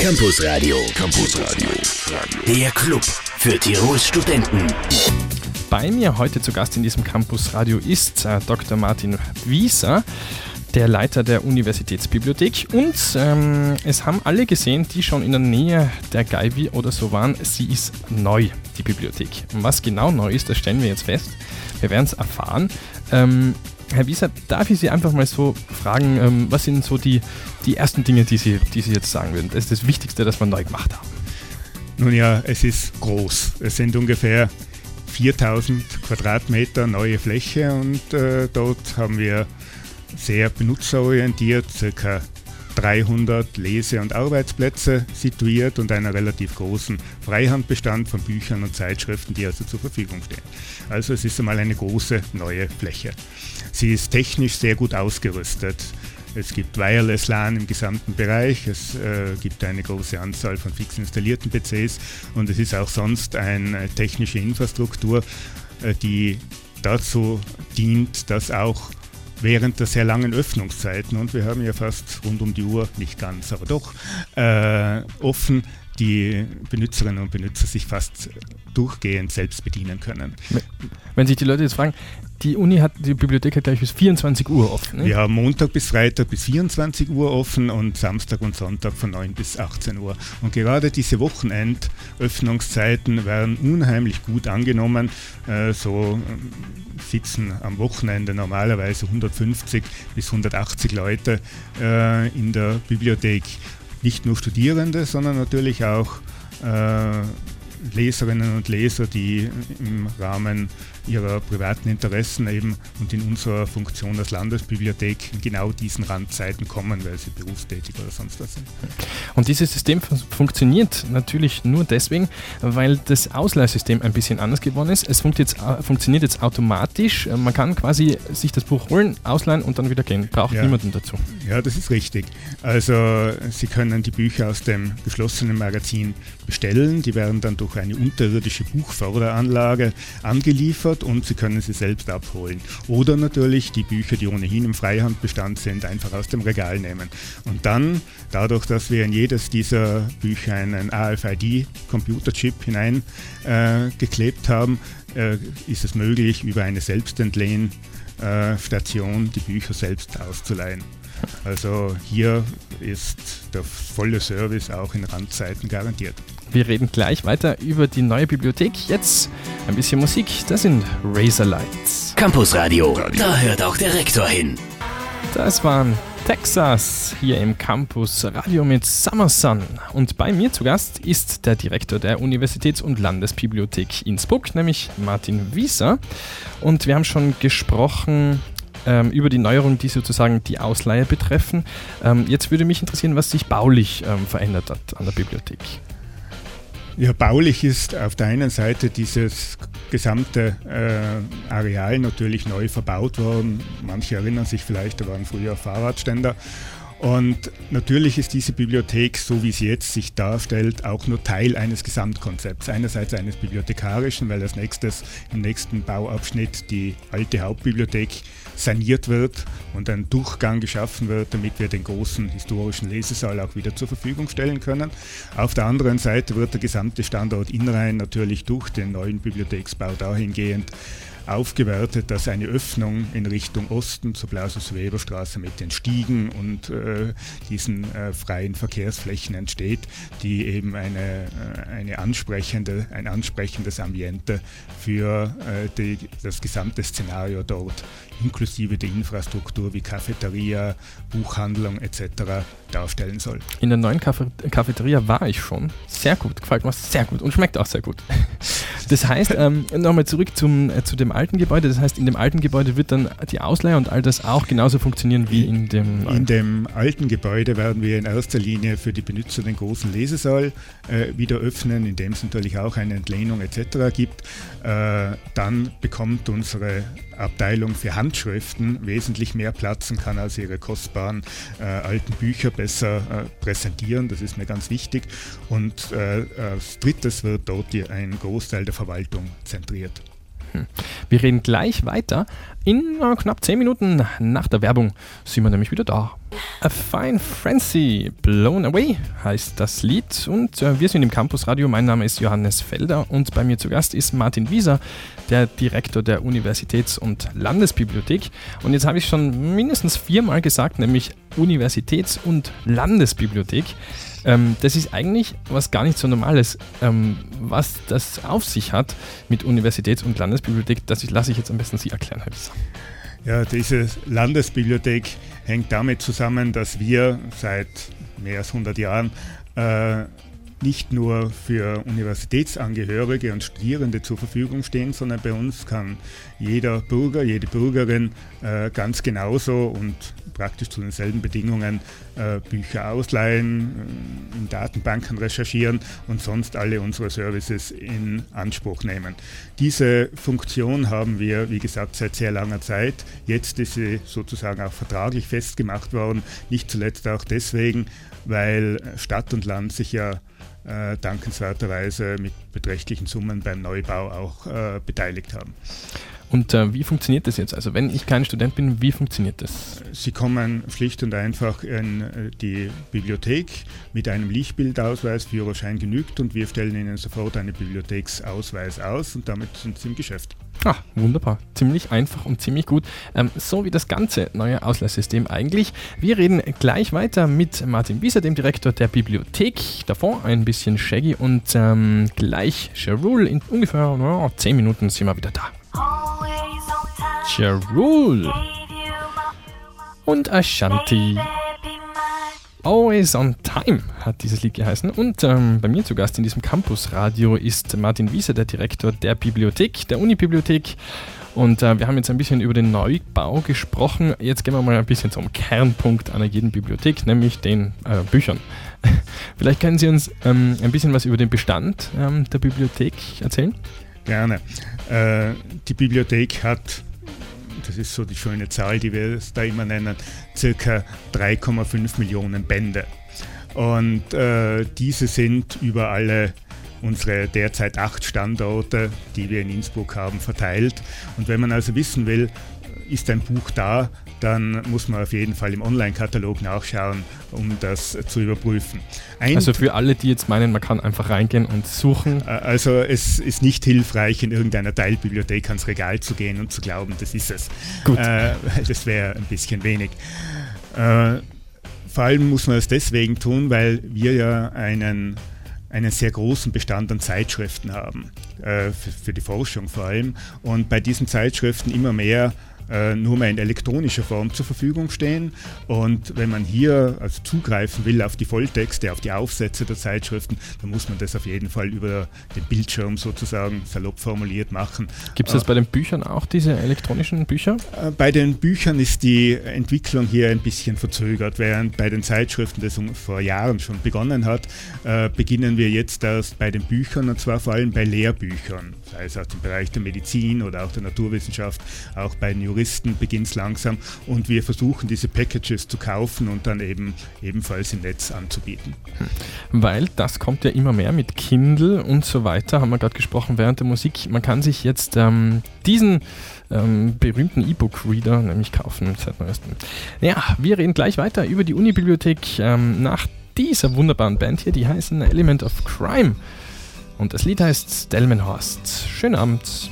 Campus Radio. Campus Radio. Der Club für Tirols Studenten. Bei mir heute zu Gast in diesem Campus Radio ist äh, Dr. Martin Wieser, der Leiter der Universitätsbibliothek. Und ähm, es haben alle gesehen, die schon in der Nähe der Gaivi oder so waren, sie ist neu, die Bibliothek. Und was genau neu ist, das stellen wir jetzt fest. Wir werden es erfahren. Ähm, Herr Wieser, darf ich Sie einfach mal so fragen, ähm, was sind so die, die ersten Dinge, die Sie, die Sie jetzt sagen würden? Das ist das Wichtigste, das wir neu gemacht haben. Nun ja, es ist groß. Es sind ungefähr 4000 Quadratmeter neue Fläche und äh, dort haben wir sehr benutzerorientiert, ca. 300 Lese- und Arbeitsplätze situiert und einen relativ großen Freihandbestand von Büchern und Zeitschriften, die also zur Verfügung stehen. Also es ist einmal eine große neue Fläche. Sie ist technisch sehr gut ausgerüstet. Es gibt Wireless LAN im gesamten Bereich, es äh, gibt eine große Anzahl von fix installierten PCs und es ist auch sonst eine technische Infrastruktur, äh, die dazu dient, dass auch während der sehr langen Öffnungszeiten, und wir haben ja fast rund um die Uhr, nicht ganz, aber doch, äh, offen, die Benutzerinnen und Benutzer sich fast durchgehend selbst bedienen können. Wenn sich die Leute jetzt fragen, die Uni hat, die Bibliothek hat gleich bis 24 Uhr offen. Ne? Wir haben Montag bis Freitag bis 24 Uhr offen und Samstag und Sonntag von 9 bis 18 Uhr. Und gerade diese Wochenendöffnungszeiten werden unheimlich gut angenommen. Äh, so äh, sitzen am Wochenende normalerweise 150 bis 180 Leute äh, in der Bibliothek. Nicht nur Studierende, sondern natürlich auch Leserinnen und Leser, die im Rahmen ihrer privaten Interessen eben und in unserer Funktion als Landesbibliothek in genau diesen Randzeiten kommen, weil sie berufstätig oder sonst was sind. Und dieses System funktioniert natürlich nur deswegen, weil das Ausleihsystem ein bisschen anders geworden ist. Es funkt jetzt, äh, funktioniert jetzt automatisch. Man kann quasi sich das Buch holen, ausleihen und dann wieder gehen. Braucht ja. niemanden dazu. Ja, das ist richtig. Also Sie können die Bücher aus dem geschlossenen Magazin bestellen. Die werden dann durch eine unterirdische Buchförderanlage angeliefert und Sie können sie selbst abholen. Oder natürlich die Bücher, die ohnehin im Freihandbestand sind, einfach aus dem Regal nehmen. Und dann, dadurch, dass wir in jedes dieser Bücher einen AFID-Computerchip hineingeklebt äh, haben, äh, ist es möglich, über eine Selbstentlehn-Station die Bücher selbst auszuleihen. Also hier ist der volle Service auch in Randzeiten garantiert. Wir reden gleich weiter über die neue Bibliothek. Jetzt ein bisschen Musik. Das sind Razor Lights. Campus Radio, da hört auch der Rektor hin. Das waren Texas hier im Campus Radio mit Summer Sun. Und bei mir zu Gast ist der Direktor der Universitäts- und Landesbibliothek Innsbruck, nämlich Martin Wieser. Und wir haben schon gesprochen ähm, über die Neuerungen, die sozusagen die Ausleihe betreffen. Ähm, jetzt würde mich interessieren, was sich baulich ähm, verändert hat an der Bibliothek. Ja, baulich ist auf der einen Seite dieses gesamte äh, Areal natürlich neu verbaut worden. Manche erinnern sich vielleicht, da waren früher Fahrradständer. Und natürlich ist diese Bibliothek, so wie sie jetzt sich darstellt, auch nur Teil eines Gesamtkonzepts. Einerseits eines bibliothekarischen, weil als nächstes im nächsten Bauabschnitt die alte Hauptbibliothek saniert wird und ein Durchgang geschaffen wird, damit wir den großen historischen Lesesaal auch wieder zur Verfügung stellen können. Auf der anderen Seite wird der gesamte Standort Inrhein natürlich durch den neuen Bibliotheksbau dahingehend aufgewertet, dass eine Öffnung in Richtung Osten zur Blausus-Weber-Straße mit den Stiegen und äh, diesen äh, freien Verkehrsflächen entsteht, die eben eine, äh, eine ansprechende, ein ansprechendes Ambiente für äh, die, das gesamte Szenario dort inklusive der Infrastruktur wie Cafeteria, Buchhandlung etc. darstellen soll. In der neuen Cafeteria war ich schon. Sehr gut, gefällt mir sehr gut und schmeckt auch sehr gut. Das heißt, ähm, nochmal zurück zum, äh, zu dem alten Gebäude. Das heißt, in dem alten Gebäude wird dann die Ausleihe und all das auch genauso funktionieren wie in dem neuen. In dem alten Gebäude werden wir in erster Linie für die Benutzer den großen Lesesaal äh, wieder öffnen, in dem es natürlich auch eine Entlehnung etc. gibt. Äh, dann bekommt unsere Abteilung für Handschriften wesentlich mehr Platz und kann also ihre kostbaren äh, alten Bücher besser äh, präsentieren. Das ist mir ganz wichtig. Und äh, als drittes wird dort ein Großteil der Verwaltung zentriert. Hm. Wir reden gleich weiter. In äh, knapp zehn Minuten nach der Werbung sind wir nämlich wieder da. A Fine Frenzy, Blown Away heißt das Lied und äh, wir sind im Campus Radio. Mein Name ist Johannes Felder und bei mir zu Gast ist Martin Wieser, der Direktor der Universitäts- und Landesbibliothek. Und jetzt habe ich schon mindestens viermal gesagt, nämlich Universitäts- und Landesbibliothek. Ähm, das ist eigentlich was gar nicht so Normales. Ähm, was das auf sich hat mit Universitäts- und Landesbibliothek, das lasse ich jetzt am besten Sie erklären, Herr Wieser. Ja, diese Landesbibliothek hängt damit zusammen, dass wir seit mehr als 100 Jahren äh, nicht nur für Universitätsangehörige und Studierende zur Verfügung stehen, sondern bei uns kann jeder Bürger, jede Bürgerin äh, ganz genauso und praktisch zu denselben Bedingungen äh, Bücher ausleihen, äh, in Datenbanken recherchieren und sonst alle unsere Services in Anspruch nehmen. Diese Funktion haben wir, wie gesagt, seit sehr langer Zeit. Jetzt ist sie sozusagen auch vertraglich festgemacht worden, nicht zuletzt auch deswegen, weil Stadt und Land sich ja äh, dankenswerterweise mit beträchtlichen Summen beim Neubau auch äh, beteiligt haben. Und äh, wie funktioniert das jetzt? Also wenn ich kein Student bin, wie funktioniert das? Sie kommen schlicht und einfach in äh, die Bibliothek mit einem Lichtbildausweis, Führerschein genügt und wir stellen Ihnen sofort einen Bibliotheksausweis aus und damit sind Sie im Geschäft. Ah, wunderbar. Ziemlich einfach und ziemlich gut. Ähm, so wie das ganze neue Ausleihsystem eigentlich. Wir reden gleich weiter mit Martin Wieser, dem Direktor der Bibliothek. Davor ein bisschen Shaggy und ähm, gleich Sherul. In ungefähr no, 10 Minuten sind wir wieder da. Sherul und Ashanti. Always on Time hat dieses Lied geheißen. Und ähm, bei mir zu Gast in diesem Campusradio ist Martin Wieser, der Direktor der Bibliothek, der Unibibliothek. Und äh, wir haben jetzt ein bisschen über den Neubau gesprochen. Jetzt gehen wir mal ein bisschen zum Kernpunkt einer jeden Bibliothek, nämlich den äh, Büchern. Vielleicht können Sie uns ähm, ein bisschen was über den Bestand ähm, der Bibliothek erzählen? Gerne. Äh, die Bibliothek hat das ist so die schöne Zahl, die wir da immer nennen, circa 3,5 Millionen Bände. Und äh, diese sind über alle unsere derzeit acht Standorte, die wir in Innsbruck haben, verteilt. Und wenn man also wissen will, ist ein Buch da, dann muss man auf jeden Fall im Online-Katalog nachschauen, um das zu überprüfen. Ein also für alle, die jetzt meinen, man kann einfach reingehen und suchen. Also es ist nicht hilfreich, in irgendeiner Teilbibliothek ans Regal zu gehen und zu glauben, das ist es. Gut. Äh, das wäre ein bisschen wenig. Äh, vor allem muss man es deswegen tun, weil wir ja einen einen sehr großen Bestand an Zeitschriften haben, äh, für, für, die Forschung vor allem. Und bei diesen Zeitschriften immer mehr äh, nur mehr in elektronischer Form zur Verfügung stehen. Und wenn man hier also zugreifen will auf die Volltexte, auf die Aufsätze der Zeitschriften, dann muss man das auf jeden Fall über den Bildschirm sozusagen salopp formuliert machen. Gibt es das äh, bei den Büchern auch, diese elektronischen Bücher? Äh, bei den Büchern ist die Entwicklung hier ein bisschen verzögert, während bei den Zeitschriften das vor Jahren schon begonnen hat, äh, beginnen wir jetzt erst bei den Büchern und zwar vor allem bei Lehrbüchern, sei es aus dem Bereich der Medizin oder auch der Naturwissenschaft, auch bei den Juristen beginnt es langsam und wir versuchen diese Packages zu kaufen und dann eben ebenfalls im Netz anzubieten. Hm. Weil das kommt ja immer mehr mit Kindle und so weiter, haben wir gerade gesprochen während der Musik. Man kann sich jetzt ähm, diesen ähm, berühmten E-Book-Reader nämlich kaufen seit neuestem. Ja, wir reden gleich weiter über die Unibibliothek ähm, nach dieser wunderbaren Band hier, die heißen Element of Crime. Und das Lied heißt Delmenhorst. Schönen Abend.